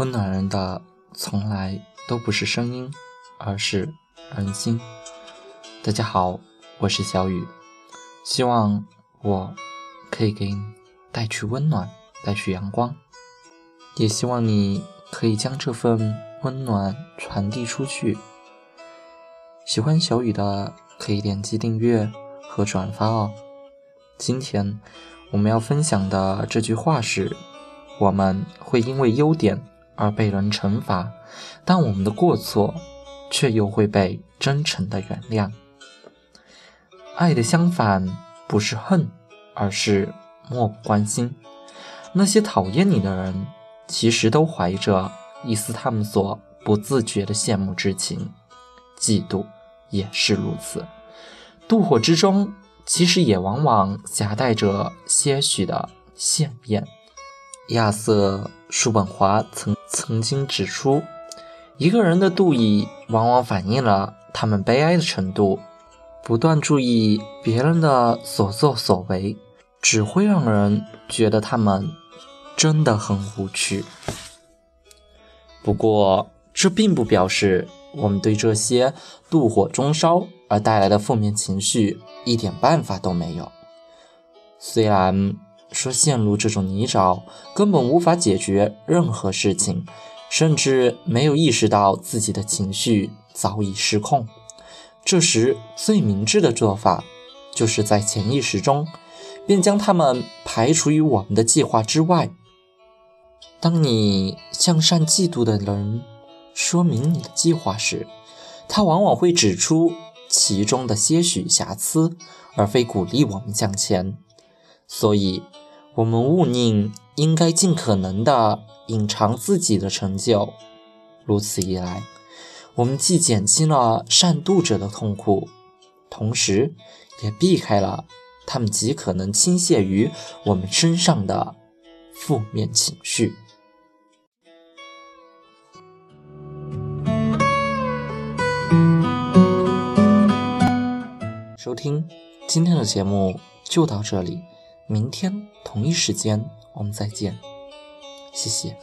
温暖人的从来都不是声音，而是人心。大家好，我是小雨，希望我可以给你带去温暖，带去阳光，也希望你可以将这份温暖传递出去。喜欢小雨的可以点击订阅和转发哦。今天我们要分享的这句话是。我们会因为优点而被人惩罚，但我们的过错却又会被真诚的原谅。爱的相反不是恨，而是漠不关心。那些讨厌你的人，其实都怀着一丝他们所不自觉的羡慕之情。嫉妒也是如此。妒火之中，其实也往往夹带着些许的羡艳。亚瑟·叔本华曾曾经指出，一个人的妒意往往反映了他们悲哀的程度。不断注意别人的所作所为，只会让人觉得他们真的很无趣。不过，这并不表示我们对这些妒火中烧而带来的负面情绪一点办法都没有。虽然。说陷入这种泥沼，根本无法解决任何事情，甚至没有意识到自己的情绪早已失控。这时，最明智的做法，就是在潜意识中便将他们排除于我们的计划之外。当你向善嫉妒的人说明你的计划时，他往往会指出其中的些许瑕疵，而非鼓励我们向前。所以。我们勿宁应该尽可能的隐藏自己的成就，如此一来，我们既减轻了善妒者的痛苦，同时也避开了他们极可能倾泻于我们身上的负面情绪。收听今天的节目就到这里。明天同一时间，我们再见，谢谢。